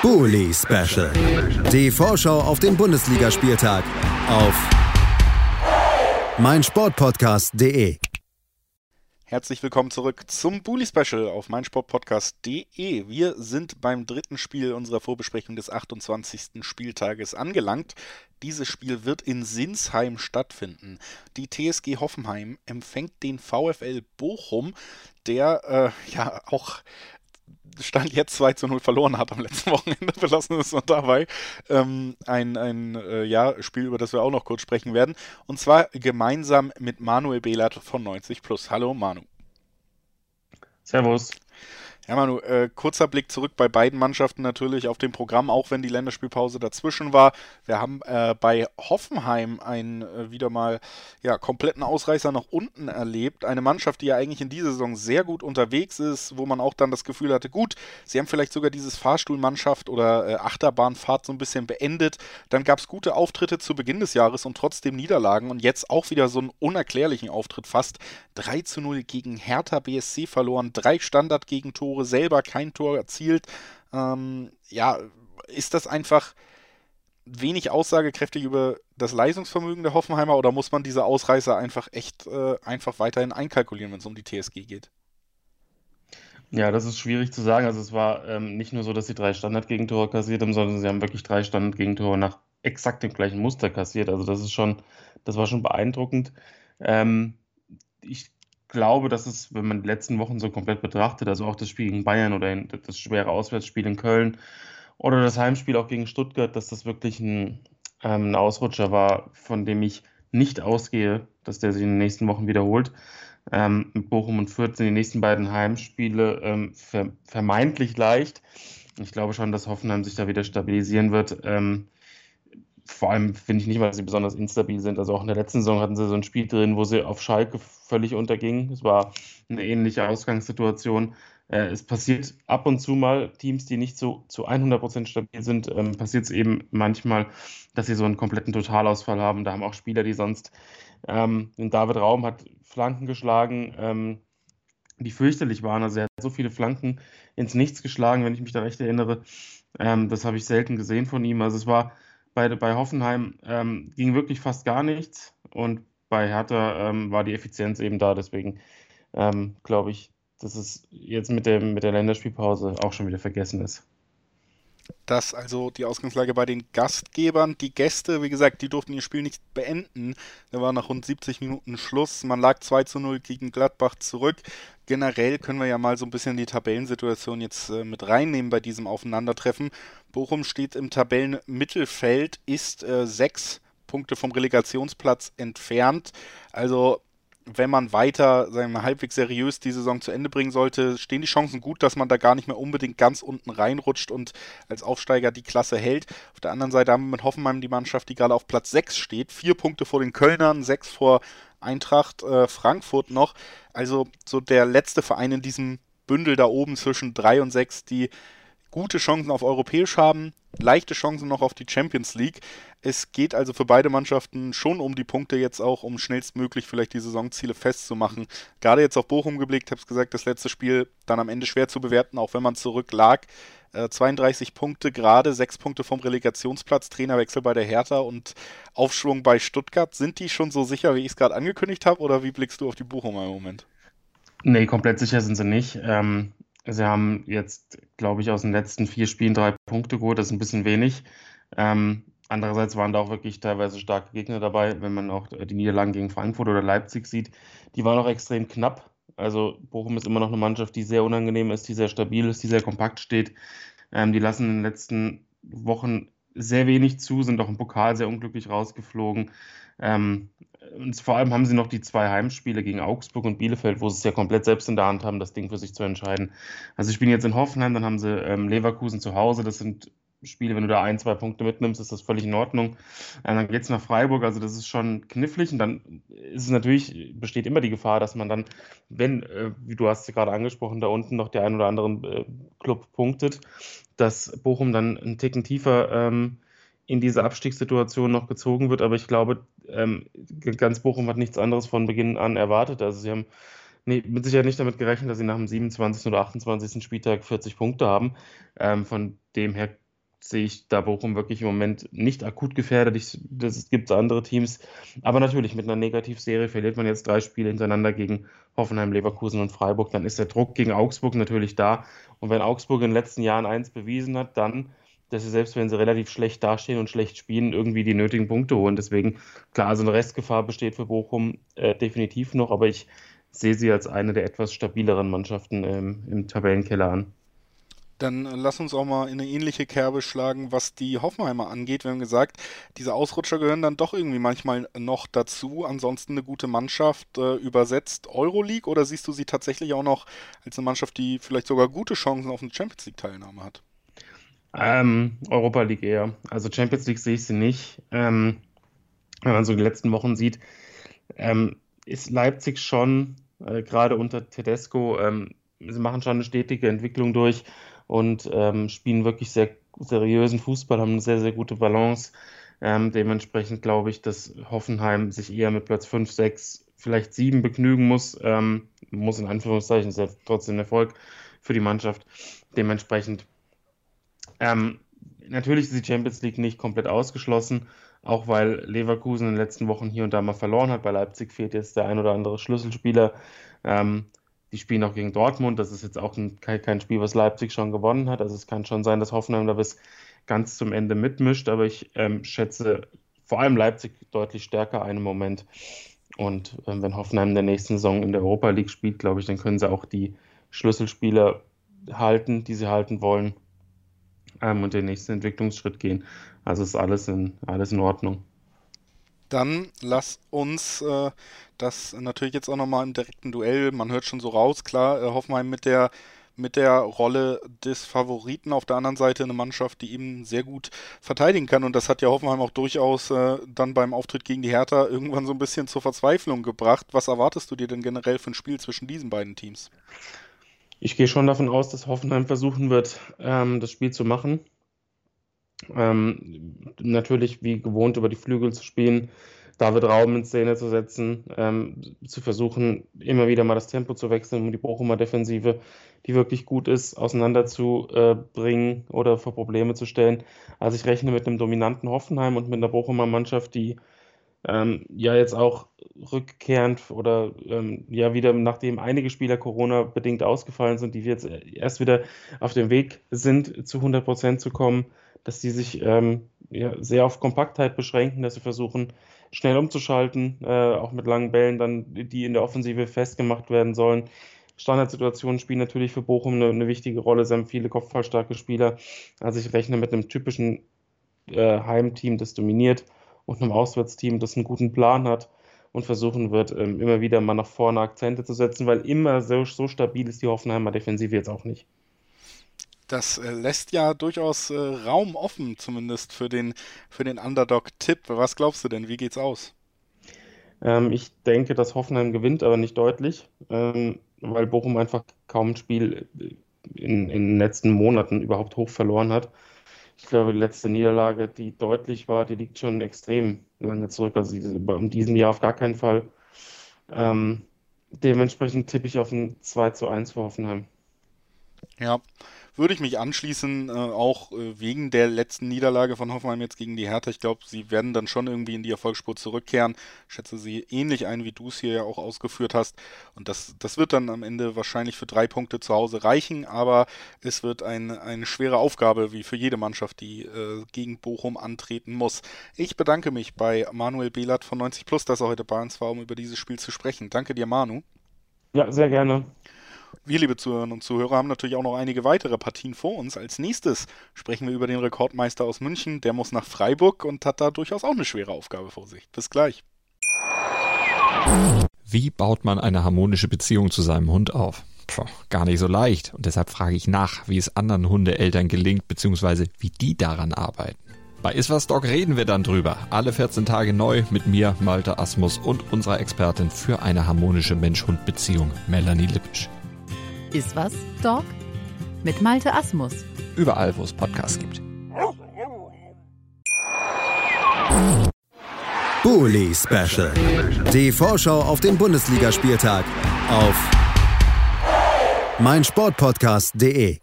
Bully Special. Die Vorschau auf den Bundesligaspieltag auf meinsportpodcast.de. Herzlich willkommen zurück zum Bully Special auf meinsportpodcast.de. Wir sind beim dritten Spiel unserer Vorbesprechung des 28. Spieltages angelangt. Dieses Spiel wird in Sinsheim stattfinden. Die TSG Hoffenheim empfängt den VfL Bochum, der äh, ja auch Stand jetzt 2 zu 0 verloren hat am letzten Wochenende, belassen es noch dabei. Ähm, ein ein äh, ja, Spiel, über das wir auch noch kurz sprechen werden. Und zwar gemeinsam mit Manuel Behlert von 90 Plus. Hallo Manu. Servus. Ja, Manu, äh, kurzer Blick zurück bei beiden Mannschaften natürlich auf dem Programm, auch wenn die Länderspielpause dazwischen war. Wir haben äh, bei Hoffenheim einen äh, wieder mal ja, kompletten Ausreißer nach unten erlebt. Eine Mannschaft, die ja eigentlich in dieser Saison sehr gut unterwegs ist, wo man auch dann das Gefühl hatte, gut, sie haben vielleicht sogar dieses Fahrstuhlmannschaft oder äh, Achterbahnfahrt so ein bisschen beendet. Dann gab es gute Auftritte zu Beginn des Jahres und trotzdem Niederlagen und jetzt auch wieder so einen unerklärlichen Auftritt fast. 3 zu 0 gegen Hertha BSC verloren, drei Standardgegentore Tore selber, kein Tor erzielt. Ähm, ja, ist das einfach wenig aussagekräftig über das Leistungsvermögen der Hoffenheimer oder muss man diese Ausreißer einfach echt äh, einfach weiterhin einkalkulieren, wenn es um die TSG geht? Ja, das ist schwierig zu sagen. Also es war ähm, nicht nur so, dass sie drei Standardgegentore kassiert haben, sondern sie haben wirklich drei Standardgegentore nach exakt dem gleichen Muster kassiert. Also das ist schon, das war schon beeindruckend. Ähm, ich glaube, dass es, wenn man die letzten Wochen so komplett betrachtet, also auch das Spiel gegen Bayern oder das schwere Auswärtsspiel in Köln oder das Heimspiel auch gegen Stuttgart, dass das wirklich ein, ähm, ein Ausrutscher war, von dem ich nicht ausgehe, dass der sich in den nächsten Wochen wiederholt. Ähm, mit Bochum und Fürth sind die nächsten beiden Heimspiele ähm, ver vermeintlich leicht. Ich glaube schon, dass Hoffenheim sich da wieder stabilisieren wird. Ähm, vor allem finde ich nicht mal, dass sie besonders instabil sind. Also auch in der letzten Saison hatten sie so ein Spiel drin, wo sie auf Schalke völlig untergingen. Es war eine ähnliche Ausgangssituation. Äh, es passiert ab und zu mal Teams, die nicht so zu 100% stabil sind, ähm, passiert es eben manchmal, dass sie so einen kompletten Totalausfall haben. Da haben auch Spieler, die sonst, ähm, David Raum hat Flanken geschlagen, ähm, die fürchterlich waren. Also er hat so viele Flanken ins Nichts geschlagen, wenn ich mich da recht erinnere. Ähm, das habe ich selten gesehen von ihm. Also es war bei, bei Hoffenheim ähm, ging wirklich fast gar nichts und bei Hertha ähm, war die Effizienz eben da. Deswegen ähm, glaube ich, dass es jetzt mit, dem, mit der Länderspielpause auch schon wieder vergessen ist. Das also die Ausgangslage bei den Gastgebern. Die Gäste, wie gesagt, die durften ihr Spiel nicht beenden. Da war nach rund 70 Minuten Schluss. Man lag 2 zu 0 gegen Gladbach zurück. Generell können wir ja mal so ein bisschen die Tabellensituation jetzt äh, mit reinnehmen bei diesem Aufeinandertreffen. Bochum steht im Tabellenmittelfeld, ist äh, sechs Punkte vom Relegationsplatz entfernt. Also wenn man weiter, sagen wir mal, halbwegs seriös die Saison zu Ende bringen sollte, stehen die Chancen gut, dass man da gar nicht mehr unbedingt ganz unten reinrutscht und als Aufsteiger die Klasse hält. Auf der anderen Seite haben wir mit Hoffenheim die Mannschaft, die gerade auf Platz 6 steht. Vier Punkte vor den Kölnern, sechs vor Eintracht äh, Frankfurt noch. Also so der letzte Verein in diesem Bündel da oben zwischen 3 und 6, die gute Chancen auf europäisch haben, leichte Chancen noch auf die Champions League. Es geht also für beide Mannschaften schon um die Punkte jetzt auch, um schnellstmöglich vielleicht die Saisonziele festzumachen. Gerade jetzt auf Bochum geblickt, habe es gesagt, das letzte Spiel dann am Ende schwer zu bewerten, auch wenn man zurücklag. Äh, 32 Punkte gerade, 6 Punkte vom Relegationsplatz, Trainerwechsel bei der Hertha und Aufschwung bei Stuttgart. Sind die schon so sicher, wie ich es gerade angekündigt habe, oder wie blickst du auf die Bochumer im Moment? Nee, komplett sicher sind sie nicht. Ähm, Sie haben jetzt, glaube ich, aus den letzten vier Spielen drei Punkte geholt. Das ist ein bisschen wenig. Ähm, andererseits waren da auch wirklich teilweise starke Gegner dabei, wenn man auch die Niederlagen gegen Frankfurt oder Leipzig sieht. Die waren auch extrem knapp. Also Bochum ist immer noch eine Mannschaft, die sehr unangenehm ist, die sehr stabil ist, die sehr kompakt steht. Ähm, die lassen in den letzten Wochen sehr wenig zu, sind auch im Pokal sehr unglücklich rausgeflogen. Ähm, und vor allem haben sie noch die zwei Heimspiele gegen Augsburg und Bielefeld, wo sie es ja komplett selbst in der Hand haben, das Ding für sich zu entscheiden. Also, sie spielen jetzt in Hoffenheim, dann haben sie ähm, Leverkusen zu Hause. Das sind Spiele, wenn du da ein, zwei Punkte mitnimmst, ist das völlig in Ordnung. Ähm, dann geht es nach Freiburg, also das ist schon knifflig. Und dann ist es natürlich, besteht immer die Gefahr, dass man dann, wenn, äh, wie du hast ja gerade angesprochen, da unten noch der ein oder andere äh, Club punktet, dass Bochum dann einen Ticken tiefer ähm, in diese Abstiegssituation noch gezogen wird. Aber ich glaube, ähm, ganz Bochum hat nichts anderes von Beginn an erwartet. Also sie haben nee, mit Sicherheit nicht damit gerechnet, dass sie nach dem 27. oder 28. Spieltag 40 Punkte haben. Ähm, von dem her sehe ich da Bochum wirklich im Moment nicht akut gefährdet. Ich, das gibt andere Teams. Aber natürlich, mit einer Negativserie verliert man jetzt drei Spiele hintereinander gegen Hoffenheim, Leverkusen und Freiburg. Dann ist der Druck gegen Augsburg natürlich da. Und wenn Augsburg in den letzten Jahren eins bewiesen hat, dann, dass sie selbst wenn sie relativ schlecht dastehen und schlecht spielen, irgendwie die nötigen Punkte holen. Deswegen, klar, so eine Restgefahr besteht für Bochum äh, definitiv noch. Aber ich sehe sie als eine der etwas stabileren Mannschaften ähm, im Tabellenkeller an. Dann lass uns auch mal in eine ähnliche Kerbe schlagen, was die Hoffenheimer angeht. Wir haben gesagt, diese Ausrutscher gehören dann doch irgendwie manchmal noch dazu. Ansonsten eine gute Mannschaft äh, übersetzt Euroleague oder siehst du sie tatsächlich auch noch als eine Mannschaft, die vielleicht sogar gute Chancen auf eine Champions League-Teilnahme hat? Ähm, Europa League eher. Also Champions League sehe ich sie nicht. Ähm, wenn man so die letzten Wochen sieht, ähm, ist Leipzig schon, äh, gerade unter Tedesco, ähm, sie machen schon eine stetige Entwicklung durch und ähm, spielen wirklich sehr seriösen Fußball, haben eine sehr, sehr gute Balance. Ähm, dementsprechend glaube ich, dass Hoffenheim sich eher mit Platz 5, 6, vielleicht 7 begnügen muss. Muss in Anführungszeichen, ist ja trotzdem ein Erfolg für die Mannschaft. Dementsprechend, ähm, natürlich ist die Champions League nicht komplett ausgeschlossen, auch weil Leverkusen in den letzten Wochen hier und da mal verloren hat. Bei Leipzig fehlt jetzt der ein oder andere Schlüsselspieler. Ähm, die spielen auch gegen Dortmund. Das ist jetzt auch ein, kein Spiel, was Leipzig schon gewonnen hat. Also es kann schon sein, dass Hoffenheim da bis ganz zum Ende mitmischt. Aber ich ähm, schätze vor allem Leipzig deutlich stärker einen Moment. Und ähm, wenn Hoffenheim in der nächsten Saison in der Europa League spielt, glaube ich, dann können sie auch die Schlüsselspieler halten, die sie halten wollen ähm, und den nächsten Entwicklungsschritt gehen. Also ist alles in, alles in Ordnung. Dann lass uns äh, das natürlich jetzt auch nochmal im direkten Duell, man hört schon so raus, klar, äh, Hoffenheim mit der mit der Rolle des Favoriten. Auf der anderen Seite eine Mannschaft, die eben sehr gut verteidigen kann. Und das hat ja Hoffenheim auch durchaus äh, dann beim Auftritt gegen die Hertha irgendwann so ein bisschen zur Verzweiflung gebracht. Was erwartest du dir denn generell für ein Spiel zwischen diesen beiden Teams? Ich gehe schon davon aus, dass Hoffenheim versuchen wird, ähm, das Spiel zu machen. Ähm, natürlich wie gewohnt über die Flügel zu spielen, David Raum in Szene zu setzen, ähm, zu versuchen, immer wieder mal das Tempo zu wechseln, um die Bochumer Defensive, die wirklich gut ist, auseinanderzubringen äh, oder vor Probleme zu stellen. Also ich rechne mit einem dominanten Hoffenheim und mit einer Bochumer Mannschaft, die ähm, ja jetzt auch rückkehrend oder ähm, ja wieder, nachdem einige Spieler Corona-bedingt ausgefallen sind, die jetzt erst wieder auf dem Weg sind, zu 100 Prozent zu kommen, dass die sich ähm, ja, sehr auf Kompaktheit beschränken, dass sie versuchen, schnell umzuschalten, äh, auch mit langen Bällen dann, die in der Offensive festgemacht werden sollen. Standardsituationen spielen natürlich für Bochum eine, eine wichtige Rolle. Sie haben viele kopfballstarke Spieler. Also ich rechne mit einem typischen äh, Heimteam, das dominiert und einem Auswärtsteam, das einen guten Plan hat und versuchen wird, ähm, immer wieder mal nach vorne Akzente zu setzen, weil immer so, so stabil ist die Hoffenheimer Defensive jetzt auch nicht. Das äh, lässt ja durchaus äh, Raum offen, zumindest für den, für den Underdog-Tipp. Was glaubst du denn? Wie geht's aus? Ähm, ich denke, dass Hoffenheim gewinnt, aber nicht deutlich, ähm, weil Bochum einfach kaum ein Spiel in, in den letzten Monaten überhaupt hoch verloren hat. Ich glaube, die letzte Niederlage, die deutlich war, die liegt schon extrem lange zurück. Also in diesem Jahr auf gar keinen Fall. Ähm, dementsprechend tippe ich auf ein 2 zu 1 für Hoffenheim. Ja, würde ich mich anschließen, äh, auch äh, wegen der letzten Niederlage von Hoffenheim jetzt gegen die Hertha. Ich glaube, sie werden dann schon irgendwie in die Erfolgsspur zurückkehren. Ich schätze sie ähnlich ein, wie du es hier ja auch ausgeführt hast. Und das, das wird dann am Ende wahrscheinlich für drei Punkte zu Hause reichen, aber es wird ein, eine schwere Aufgabe, wie für jede Mannschaft, die äh, gegen Bochum antreten muss. Ich bedanke mich bei Manuel Behlert von 90 Plus, dass er heute bei uns war, um über dieses Spiel zu sprechen. Danke dir, Manu. Ja, sehr gerne. Wir, liebe Zuhörerinnen und Zuhörer, haben natürlich auch noch einige weitere Partien vor uns. Als nächstes sprechen wir über den Rekordmeister aus München. Der muss nach Freiburg und hat da durchaus auch eine schwere Aufgabe vor sich. Bis gleich. Wie baut man eine harmonische Beziehung zu seinem Hund auf? Puh, gar nicht so leicht. Und deshalb frage ich nach, wie es anderen Hundeeltern gelingt, beziehungsweise wie die daran arbeiten. Bei Iswas Dog reden wir dann drüber. Alle 14 Tage neu mit mir, Malte Asmus und unserer Expertin für eine harmonische Mensch-Hund-Beziehung, Melanie Lippisch. Ist was, Dog? Mit Malte Asmus. Überall, wo es Podcasts gibt. Bully Special. Die Vorschau auf den Bundesligaspieltag auf meinsportpodcast.de.